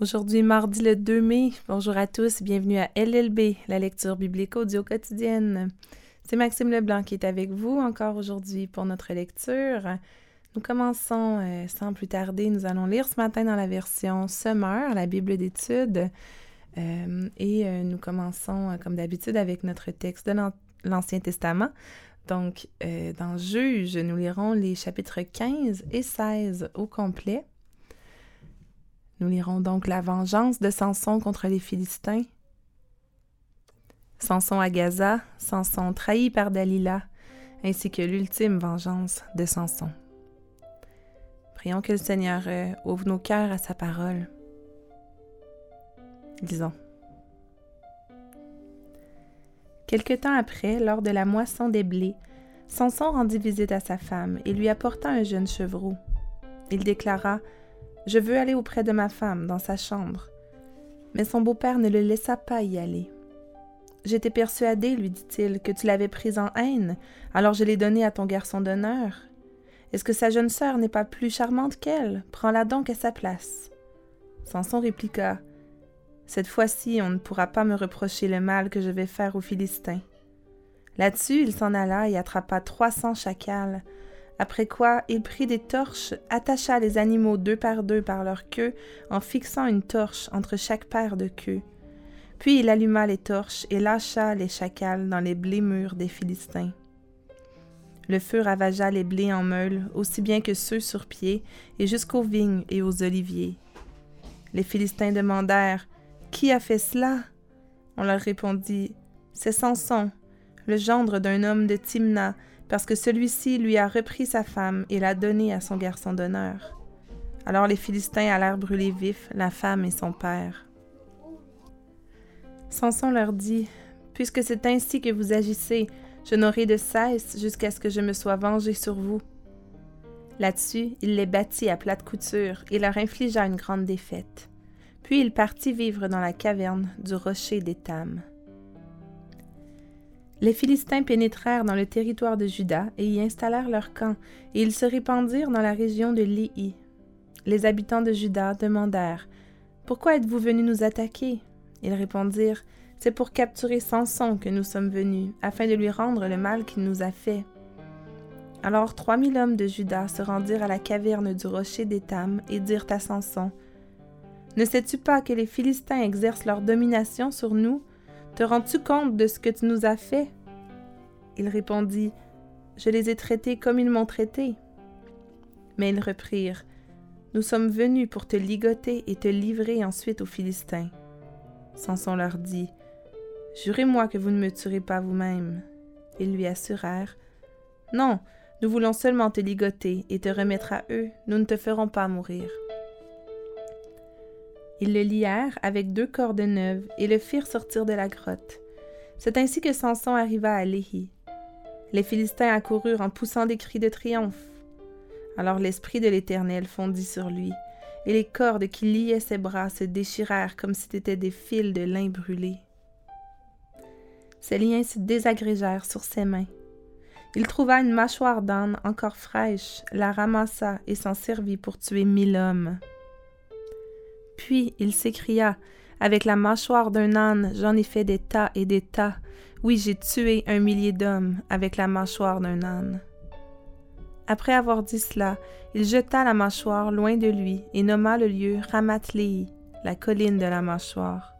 Aujourd'hui, mardi le 2 mai. Bonjour à tous, bienvenue à LLB, la lecture biblique audio quotidienne. C'est Maxime Leblanc qui est avec vous encore aujourd'hui pour notre lecture. Nous commençons euh, sans plus tarder. Nous allons lire ce matin dans la version Summer, la Bible d'études. Euh, et euh, nous commençons, comme d'habitude, avec notre texte de l'Ancien Testament. Donc, dans Juge, nous lirons les chapitres 15 et 16 au complet. Nous lirons donc la vengeance de Samson contre les Philistins. Samson à Gaza, Samson trahi par Dalila, ainsi que l'ultime vengeance de Samson. Prions que le Seigneur euh, ouvre nos cœurs à sa parole. Disons. Quelque temps après, lors de la moisson des blés, Samson rendit visite à sa femme et lui apporta un jeune chevreau. Il déclara je veux aller auprès de ma femme, dans sa chambre. Mais son beau-père ne le laissa pas y aller. J'étais persuadé, lui dit-il, que tu l'avais prise en haine, alors je l'ai donnée à ton garçon d'honneur. Est-ce que sa jeune sœur n'est pas plus charmante qu'elle? Prends-la donc à sa place. Samson répliqua Cette fois-ci, on ne pourra pas me reprocher le mal que je vais faire aux Philistins. Là-dessus, il s'en alla et attrapa trois cents chacals, après quoi il prit des torches, attacha les animaux deux par deux par leur queue en fixant une torche entre chaque paire de queues. Puis il alluma les torches et lâcha les chacals dans les blés mûrs des Philistins. Le feu ravagea les blés en meules, aussi bien que ceux sur pied, et jusqu'aux vignes et aux oliviers. Les Philistins demandèrent Qui a fait cela? On leur répondit C'est Samson, le gendre d'un homme de Timna, parce que celui-ci lui a repris sa femme et l'a donnée à son garçon d'honneur. Alors les Philistins allèrent brûler vifs la femme et son père. Samson leur dit Puisque c'est ainsi que vous agissez, je n'aurai de cesse jusqu'à ce que je me sois vengé sur vous. Là-dessus, il les battit à plate couture et leur infligea une grande défaite. Puis il partit vivre dans la caverne du rocher d'Étam. Les Philistins pénétrèrent dans le territoire de Juda et y installèrent leur camp, et ils se répandirent dans la région de Léhi. Les habitants de Juda demandèrent Pourquoi êtes-vous venus nous attaquer? Ils répondirent C'est pour capturer Samson que nous sommes venus, afin de lui rendre le mal qu'il nous a fait. Alors trois mille hommes de Juda se rendirent à la caverne du rocher d'Étam et dirent à Samson Ne sais-tu pas que les Philistins exercent leur domination sur nous te rends-tu compte de ce que tu nous as fait? Il répondit Je les ai traités comme ils m'ont traité. Mais ils reprirent Nous sommes venus pour te ligoter et te livrer ensuite aux Philistins. Samson leur dit Jurez-moi que vous ne me tuerez pas vous-même. Ils lui assurèrent Non, nous voulons seulement te ligoter et te remettre à eux, nous ne te ferons pas mourir. Ils le lièrent avec deux cordes neuves et le firent sortir de la grotte. C'est ainsi que Samson arriva à Léhi. Les Philistins accoururent en poussant des cris de triomphe. Alors l'Esprit de l'Éternel fondit sur lui, et les cordes qui liaient ses bras se déchirèrent comme si c'étaient des fils de lin brûlé. Ses liens se désagrégèrent sur ses mains. Il trouva une mâchoire d'âne encore fraîche, la ramassa et s'en servit pour tuer mille hommes. Puis il s'écria Avec la mâchoire d'un âne, j'en ai fait des tas et des tas. Oui, j'ai tué un millier d'hommes avec la mâchoire d'un âne. Après avoir dit cela, il jeta la mâchoire loin de lui et nomma le lieu Ramat la colline de la mâchoire.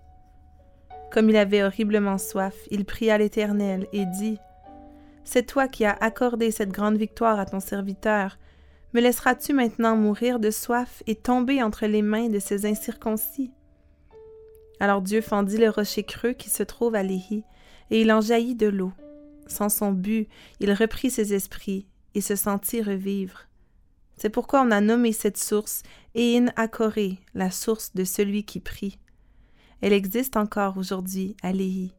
Comme il avait horriblement soif, il pria l'Éternel et dit C'est toi qui as accordé cette grande victoire à ton serviteur. Me laisseras-tu maintenant mourir de soif et tomber entre les mains de ces incirconcis? Alors Dieu fendit le rocher creux qui se trouve à Léhi, et il en jaillit de l'eau. Sans son but, il reprit ses esprits et se sentit revivre. C'est pourquoi on a nommé cette source Ein Akoré, la source de celui qui prie. Elle existe encore aujourd'hui à Léhi.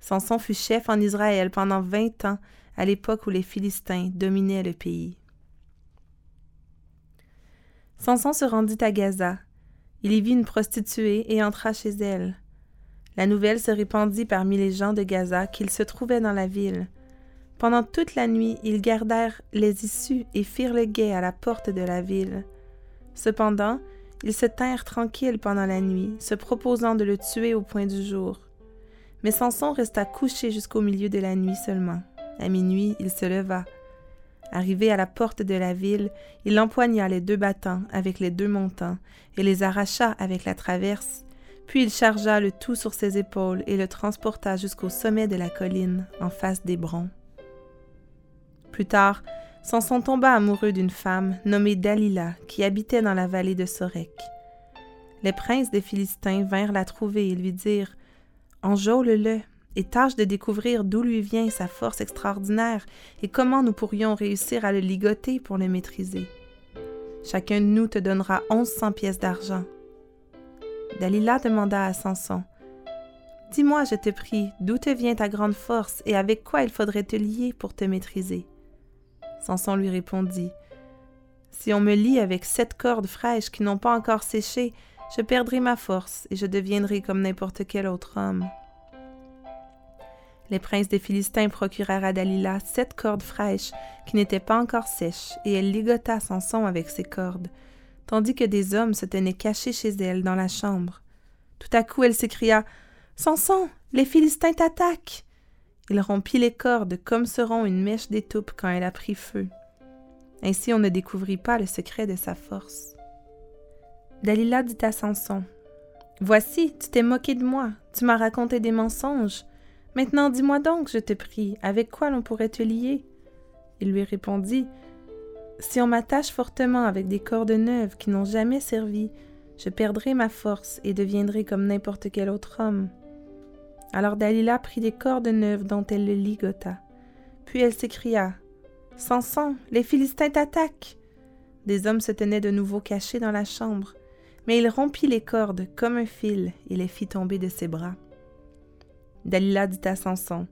Samson fut chef en Israël pendant vingt ans, à l'époque où les Philistins dominaient le pays. Samson se rendit à Gaza. Il y vit une prostituée et entra chez elle. La nouvelle se répandit parmi les gens de Gaza qu'il se trouvait dans la ville. Pendant toute la nuit, ils gardèrent les issues et firent le guet à la porte de la ville. Cependant, Ils se tinrent tranquilles pendant la nuit, se proposant de le tuer au point du jour. Mais Samson resta couché jusqu'au milieu de la nuit seulement. À minuit, il se leva. Arrivé à la porte de la ville, il empoigna les deux battants avec les deux montants et les arracha avec la traverse, puis il chargea le tout sur ses épaules et le transporta jusqu'au sommet de la colline, en face d'Hébron. Plus tard, Samson tomba amoureux d'une femme nommée Dalila qui habitait dans la vallée de Sorek. Les princes des Philistins vinrent la trouver et lui dirent Enjôle-le et tâche de découvrir d'où lui vient sa force extraordinaire et comment nous pourrions réussir à le ligoter pour le maîtriser. Chacun de nous te donnera onze cents pièces d'argent. Dalila demanda à Samson Dis-moi, je te prie, d'où te vient ta grande force et avec quoi il faudrait te lier pour te maîtriser? Samson lui répondit Si on me lie avec sept cordes fraîches qui n'ont pas encore séché, je perdrai ma force et je deviendrai comme n'importe quel autre homme. Les princes des Philistins procurèrent à Dalila sept cordes fraîches qui n'étaient pas encore sèches, et elle ligota Samson avec ces cordes, tandis que des hommes se tenaient cachés chez elle dans la chambre. Tout à coup, elle s'écria Samson, les Philistins t'attaquent il rompit les cordes comme se rompt une mèche d'étoupe quand elle a pris feu. Ainsi on ne découvrit pas le secret de sa force. Dalila dit à Samson Voici, tu t'es moqué de moi, tu m'as raconté des mensonges. Maintenant dis-moi donc, je te prie, avec quoi l'on pourrait te lier? Il lui répondit Si on m'attache fortement avec des cordes neuves qui n'ont jamais servi, je perdrai ma force et deviendrai comme n'importe quel autre homme. Alors Dalila prit des cordes neuves dont elle le ligota. Puis elle s'écria Samson, les Philistins t'attaquent Des hommes se tenaient de nouveau cachés dans la chambre, mais il rompit les cordes comme un fil et les fit tomber de ses bras. Dalila dit à Samson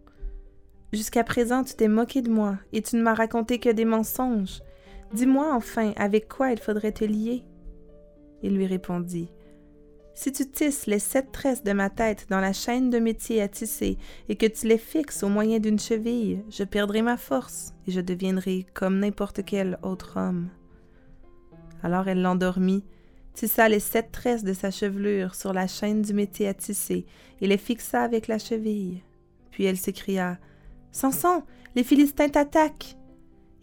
Jusqu'à présent tu t'es moqué de moi et tu ne m'as raconté que des mensonges. Dis-moi enfin avec quoi il faudrait te lier. Il lui répondit si tu tisses les sept tresses de ma tête dans la chaîne de métier à tisser et que tu les fixes au moyen d'une cheville, je perdrai ma force et je deviendrai comme n'importe quel autre homme. Alors elle l'endormit, tissa les sept tresses de sa chevelure sur la chaîne du métier à tisser et les fixa avec la cheville. Puis elle s'écria Samson, les Philistins t'attaquent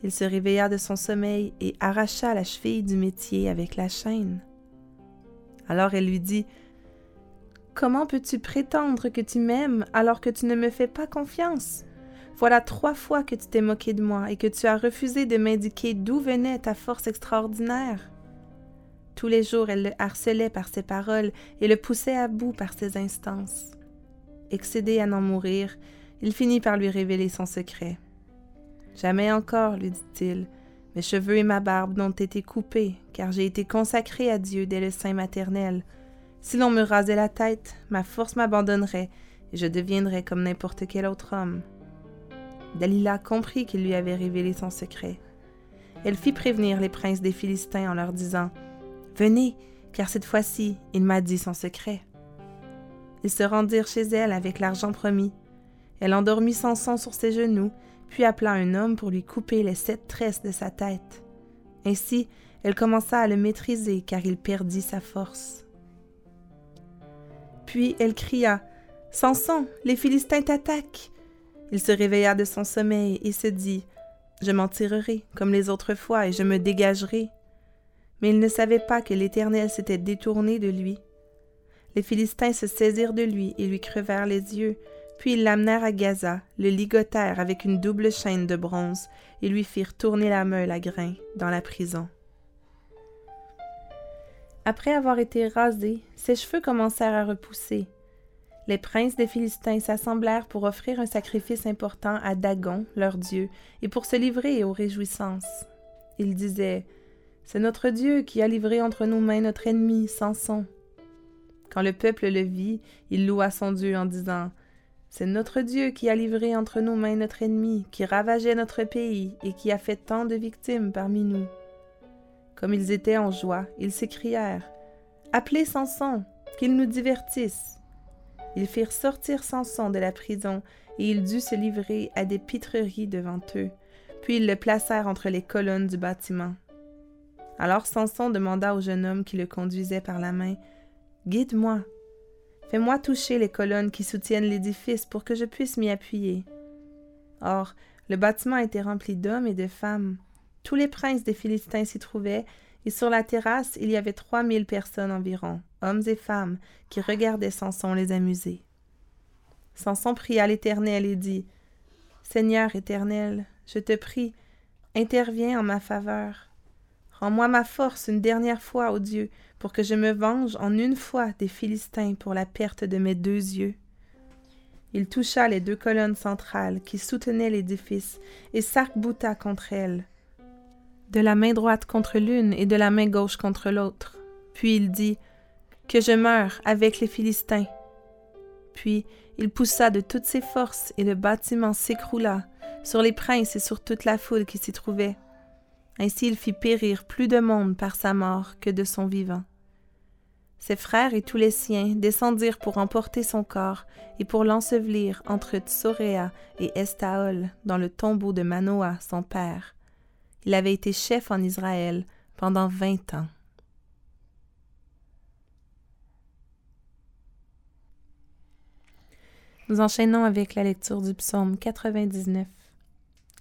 Il se réveilla de son sommeil et arracha la cheville du métier avec la chaîne. Alors elle lui dit Comment peux-tu prétendre que tu m'aimes alors que tu ne me fais pas confiance? Voilà trois fois que tu t'es moqué de moi et que tu as refusé de m'indiquer d'où venait ta force extraordinaire. Tous les jours, elle le harcelait par ses paroles et le poussait à bout par ses instances. Excédé à n'en mourir, il finit par lui révéler son secret. Jamais encore, lui dit-il, mes cheveux et ma barbe n'ont été coupés, car j'ai été consacré à Dieu dès le sein maternel. Si l'on me rasait la tête, ma force m'abandonnerait, et je deviendrais comme n'importe quel autre homme. Dalila comprit qu'il lui avait révélé son secret. Elle fit prévenir les princes des Philistins en leur disant Venez, car cette fois-ci, il m'a dit son secret. Ils se rendirent chez elle avec l'argent promis. Elle endormit Samson sur ses genoux puis appela un homme pour lui couper les sept tresses de sa tête. Ainsi, elle commença à le maîtriser car il perdit sa force. Puis elle cria Samson, les Philistins t'attaquent. Il se réveilla de son sommeil et se dit Je m'en tirerai comme les autres fois et je me dégagerai. Mais il ne savait pas que l'Éternel s'était détourné de lui. Les Philistins se saisirent de lui et lui crevèrent les yeux, puis ils l'amenèrent à Gaza, le ligotèrent avec une double chaîne de bronze et lui firent tourner la meule à grains dans la prison. Après avoir été rasé, ses cheveux commencèrent à repousser. Les princes des Philistins s'assemblèrent pour offrir un sacrifice important à Dagon, leur dieu, et pour se livrer aux réjouissances. Ils disaient C'est notre Dieu qui a livré entre nos mains notre ennemi, Samson. Quand le peuple le vit, il loua son Dieu en disant c'est notre Dieu qui a livré entre nos mains notre ennemi, qui ravageait notre pays et qui a fait tant de victimes parmi nous. Comme ils étaient en joie, ils s'écrièrent Appelez Samson, qu'il nous divertisse. Ils firent sortir Samson de la prison, et il dut se livrer à des pitreries devant eux, puis ils le placèrent entre les colonnes du bâtiment. Alors Samson demanda au jeune homme qui le conduisait par la main Guide-moi, fais-moi toucher les colonnes qui soutiennent l'édifice pour que je puisse m'y appuyer. Or, le bâtiment était rempli d'hommes et de femmes. Tous les princes des Philistins s'y trouvaient, et sur la terrasse il y avait trois mille personnes environ, hommes et femmes, qui regardaient Samson les amuser. Samson pria l'Éternel et dit Seigneur éternel, je te prie, interviens en ma faveur. Rends-moi ma force une dernière fois, ô Dieu, pour que je me venge en une fois des Philistins pour la perte de mes deux yeux. Il toucha les deux colonnes centrales qui soutenaient l'édifice et s'arc-bouta contre elles, de la main droite contre l'une et de la main gauche contre l'autre. Puis il dit Que je meure avec les Philistins. Puis il poussa de toutes ses forces et le bâtiment s'écroula sur les princes et sur toute la foule qui s'y trouvait. Ainsi il fit périr plus de monde par sa mort que de son vivant. Ses frères et tous les siens descendirent pour emporter son corps et pour l'ensevelir entre Tsoréa et Estaol dans le tombeau de Manoah, son père. Il avait été chef en Israël pendant vingt ans. Nous enchaînons avec la lecture du psaume 99,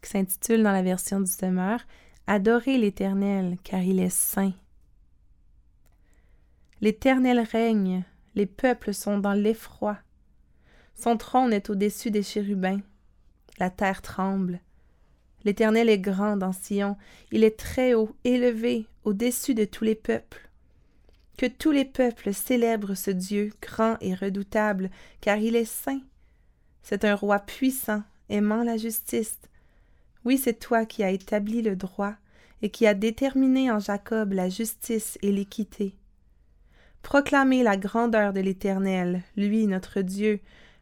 qui s'intitule dans la version du semeur Adorez l'Éternel, car il est saint. L'Éternel règne, les peuples sont dans l'effroi. Son trône est au-dessus des chérubins. La terre tremble. L'Éternel est grand dans Sion, il est très haut, élevé, au-dessus de tous les peuples. Que tous les peuples célèbrent ce Dieu grand et redoutable, car il est saint. C'est un roi puissant, aimant la justice, oui, c'est toi qui as établi le droit et qui as déterminé en Jacob la justice et l'équité. Proclamez la grandeur de l'Éternel, lui notre Dieu,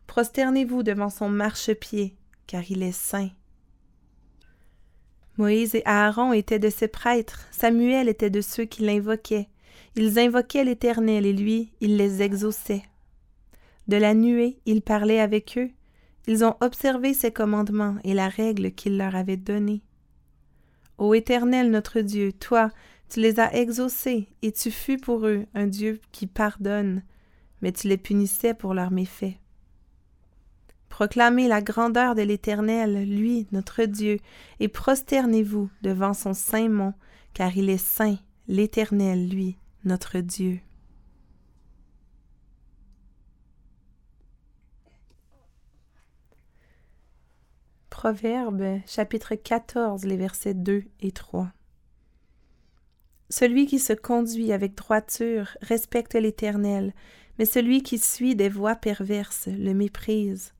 prosternez-vous devant son marchepied, car il est saint. Moïse et Aaron étaient de ses prêtres, Samuel était de ceux qui l'invoquaient. Ils invoquaient l'Éternel et lui, il les exauçait. De la nuée, il parlait avec eux, ils ont observé ses commandements et la règle qu'il leur avait donnée. Ô Éternel notre Dieu, toi, tu les as exaucés, et tu fus pour eux un Dieu qui pardonne, mais tu les punissais pour leurs méfaits. Proclamez la grandeur de l'Éternel, lui, notre Dieu, et prosternez-vous devant son saint mont, car il est saint, l'Éternel, lui, notre Dieu. Proverbe chapitre 14 les versets 2 et 3. Celui qui se conduit avec droiture respecte l'Éternel, mais celui qui suit des voies perverses le méprise.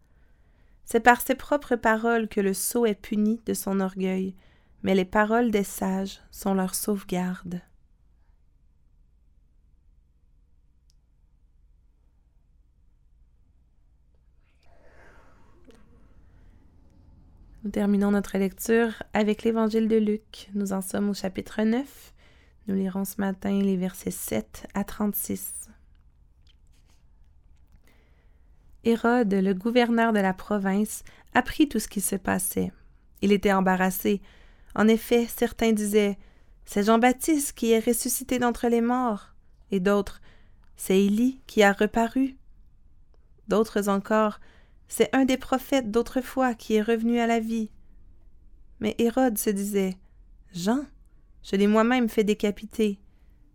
C'est par ses propres paroles que le sot est puni de son orgueil, mais les paroles des sages sont leur sauvegarde. Nous terminons notre lecture avec l'Évangile de Luc. Nous en sommes au chapitre 9. Nous lirons ce matin les versets 7 à 36. Hérode, le gouverneur de la province, apprit tout ce qui se passait. Il était embarrassé. En effet, certains disaient C'est Jean-Baptiste qui est ressuscité d'entre les morts, et d'autres C'est Élie qui a reparu. D'autres encore c'est un des prophètes d'autrefois qui est revenu à la vie. Mais Hérode se disait Jean, je l'ai moi-même fait décapiter.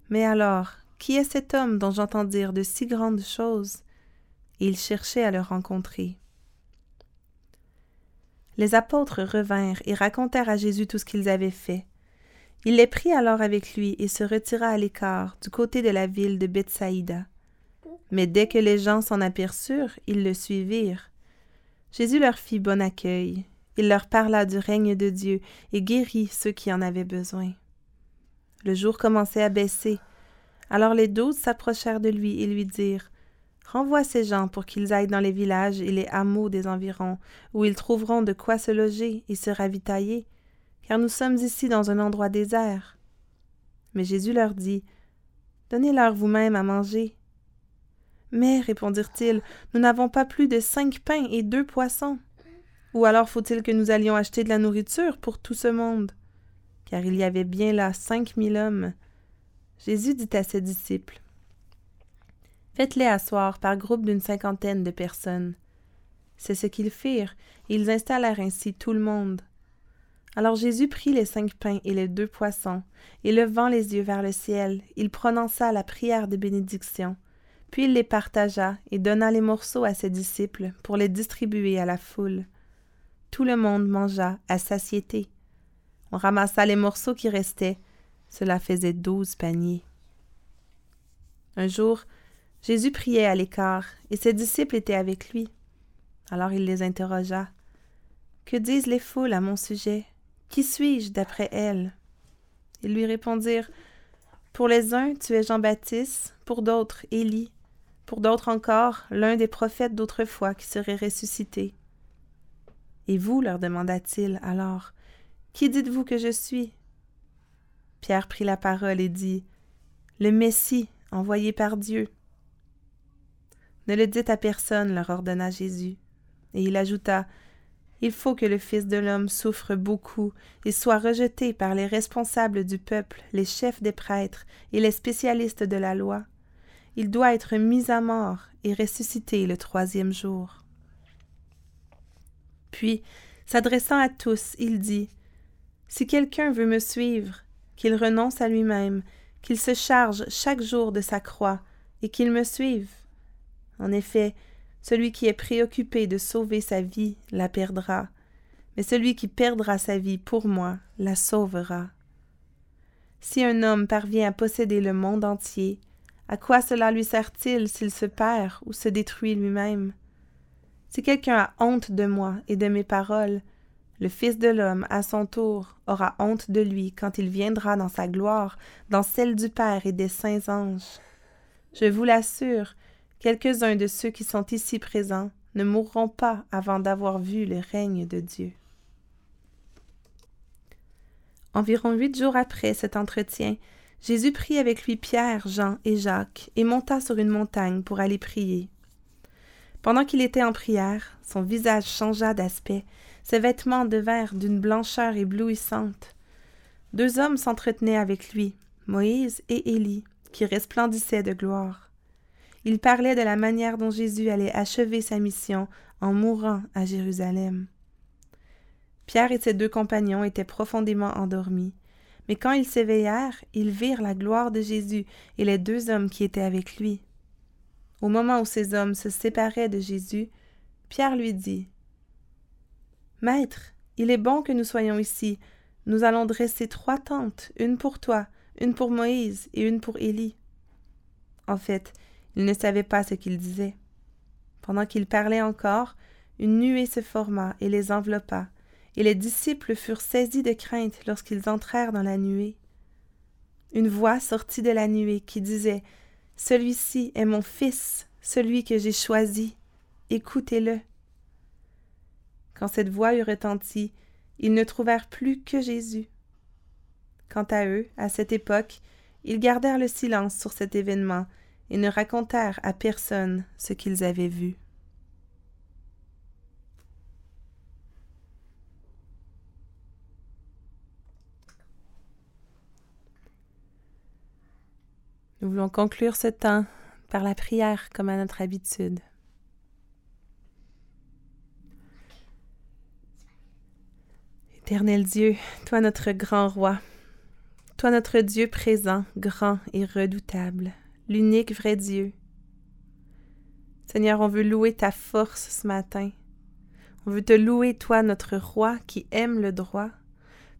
Mais alors, qui est cet homme dont j'entends dire de si grandes choses? Et il cherchait à le rencontrer. Les apôtres revinrent et racontèrent à Jésus tout ce qu'ils avaient fait. Il les prit alors avec lui et se retira à l'écart, du côté de la ville de Bethsaïda. Mais dès que les gens s'en aperçurent, ils le suivirent. Jésus leur fit bon accueil. Il leur parla du règne de Dieu et guérit ceux qui en avaient besoin. Le jour commençait à baisser. Alors les douze s'approchèrent de lui et lui dirent Renvoie ces gens pour qu'ils aillent dans les villages et les hameaux des environs, où ils trouveront de quoi se loger et se ravitailler, car nous sommes ici dans un endroit désert. Mais Jésus leur dit Donnez-leur vous-même à manger. Mais, répondirent-ils, nous n'avons pas plus de cinq pains et deux poissons. Ou alors faut-il que nous allions acheter de la nourriture pour tout ce monde? Car il y avait bien là cinq mille hommes. Jésus dit à ses disciples Faites-les asseoir par groupe d'une cinquantaine de personnes. C'est ce qu'ils firent, et ils installèrent ainsi tout le monde. Alors Jésus prit les cinq pains et les deux poissons, et levant les yeux vers le ciel, il prononça la prière de bénédiction, puis il les partagea et donna les morceaux à ses disciples pour les distribuer à la foule. Tout le monde mangea à satiété. On ramassa les morceaux qui restaient. Cela faisait douze paniers. Un jour, Jésus priait à l'écart, et ses disciples étaient avec lui. Alors il les interrogea. Que disent les foules à mon sujet? Qui suis-je d'après elles? Ils lui répondirent. Pour les uns, tu es Jean-Baptiste, pour d'autres, Élie, pour d'autres encore, l'un des prophètes d'autrefois qui serait ressuscité. Et vous, leur demanda-t-il alors, qui dites-vous que je suis? Pierre prit la parole et dit, Le Messie, envoyé par Dieu. Ne le dites à personne, leur ordonna Jésus. Et il ajouta, Il faut que le Fils de l'homme souffre beaucoup et soit rejeté par les responsables du peuple, les chefs des prêtres et les spécialistes de la loi. Il doit être mis à mort et ressuscité le troisième jour. Puis, s'adressant à tous, il dit Si quelqu'un veut me suivre, qu'il renonce à lui-même, qu'il se charge chaque jour de sa croix, et qu'il me suive. En effet, celui qui est préoccupé de sauver sa vie la perdra, mais celui qui perdra sa vie pour moi la sauvera. Si un homme parvient à posséder le monde entier, à quoi cela lui sert-il s'il se perd ou se détruit lui-même? Si quelqu'un a honte de moi et de mes paroles, le Fils de l'homme, à son tour, aura honte de lui quand il viendra dans sa gloire, dans celle du Père et des saints anges. Je vous l'assure, quelques-uns de ceux qui sont ici présents ne mourront pas avant d'avoir vu le règne de Dieu. Environ huit jours après cet entretien, Jésus prit avec lui Pierre, Jean et Jacques et monta sur une montagne pour aller prier. Pendant qu'il était en prière, son visage changea d'aspect, ses vêtements devinrent d'une blancheur éblouissante. Deux hommes s'entretenaient avec lui, Moïse et Élie, qui resplendissaient de gloire. Ils parlaient de la manière dont Jésus allait achever sa mission en mourant à Jérusalem. Pierre et ses deux compagnons étaient profondément endormis, mais quand ils s'éveillèrent, ils virent la gloire de Jésus et les deux hommes qui étaient avec lui. Au moment où ces hommes se séparaient de Jésus, Pierre lui dit Maître, il est bon que nous soyons ici. Nous allons dresser trois tentes, une pour toi, une pour Moïse et une pour Élie. En fait, il ne savait pas ce qu'il disait. Pendant qu'il parlait encore, une nuée se forma et les enveloppa, et les disciples furent saisis de crainte lorsqu'ils entrèrent dans la nuée. Une voix sortit de la nuée qui disait celui-ci est mon fils, celui que j'ai choisi. Écoutez-le. Quand cette voix eut retenti, ils ne trouvèrent plus que Jésus. Quant à eux, à cette époque, ils gardèrent le silence sur cet événement et ne racontèrent à personne ce qu'ils avaient vu. Nous voulons conclure ce temps par la prière comme à notre habitude. Éternel Dieu, toi notre grand roi, toi notre Dieu présent, grand et redoutable, l'unique vrai Dieu. Seigneur, on veut louer ta force ce matin. On veut te louer, toi notre roi qui aime le droit,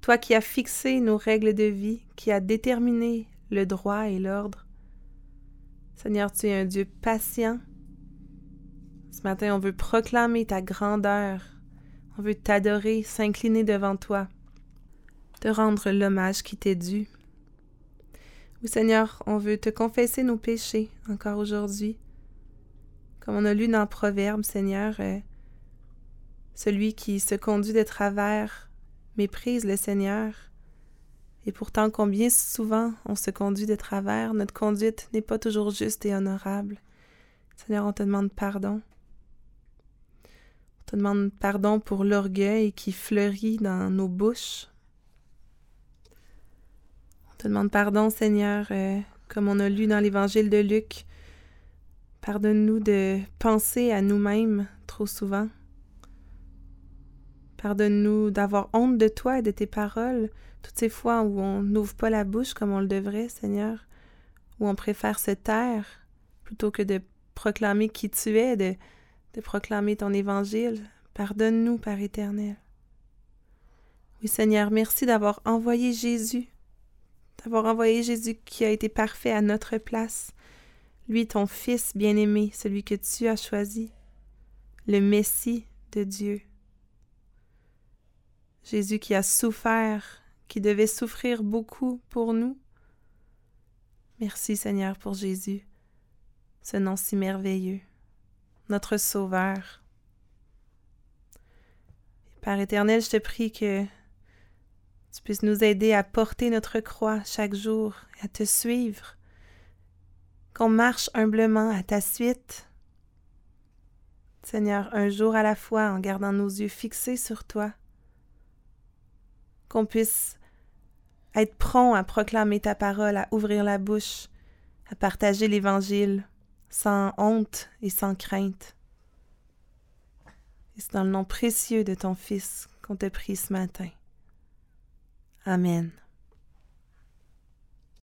toi qui as fixé nos règles de vie, qui as déterminé le droit et l'ordre. Seigneur, tu es un Dieu patient. Ce matin, on veut proclamer ta grandeur. On veut t'adorer, s'incliner devant toi, te rendre l'hommage qui t'est dû. Oui, Seigneur, on veut te confesser nos péchés encore aujourd'hui. Comme on a lu dans Proverbe, Seigneur, euh, celui qui se conduit de travers méprise le Seigneur. Et pourtant, combien souvent on se conduit de travers, notre conduite n'est pas toujours juste et honorable. Seigneur, on te demande pardon. On te demande pardon pour l'orgueil qui fleurit dans nos bouches. On te demande pardon, Seigneur, euh, comme on a lu dans l'Évangile de Luc. Pardonne-nous de penser à nous-mêmes trop souvent. Pardonne-nous d'avoir honte de toi et de tes paroles, toutes ces fois où on n'ouvre pas la bouche comme on le devrait, Seigneur, où on préfère se taire plutôt que de proclamer qui tu es, de, proclamer ton évangile. Pardonne-nous, Père éternel. Oui, Seigneur, merci d'avoir envoyé Jésus, d'avoir envoyé Jésus qui a été parfait à notre place, lui, ton Fils bien-aimé, celui que tu as choisi, le Messie de Dieu. Jésus qui a souffert, qui devait souffrir beaucoup pour nous. Merci Seigneur pour Jésus, ce nom si merveilleux, notre Sauveur. Père éternel, je te prie que tu puisses nous aider à porter notre croix chaque jour à te suivre, qu'on marche humblement à ta suite. Seigneur, un jour à la fois en gardant nos yeux fixés sur toi, qu'on puisse être prompt à proclamer ta parole, à ouvrir la bouche, à partager l'Évangile sans honte et sans crainte. Et c'est dans le nom précieux de ton Fils qu'on te prie ce matin. Amen.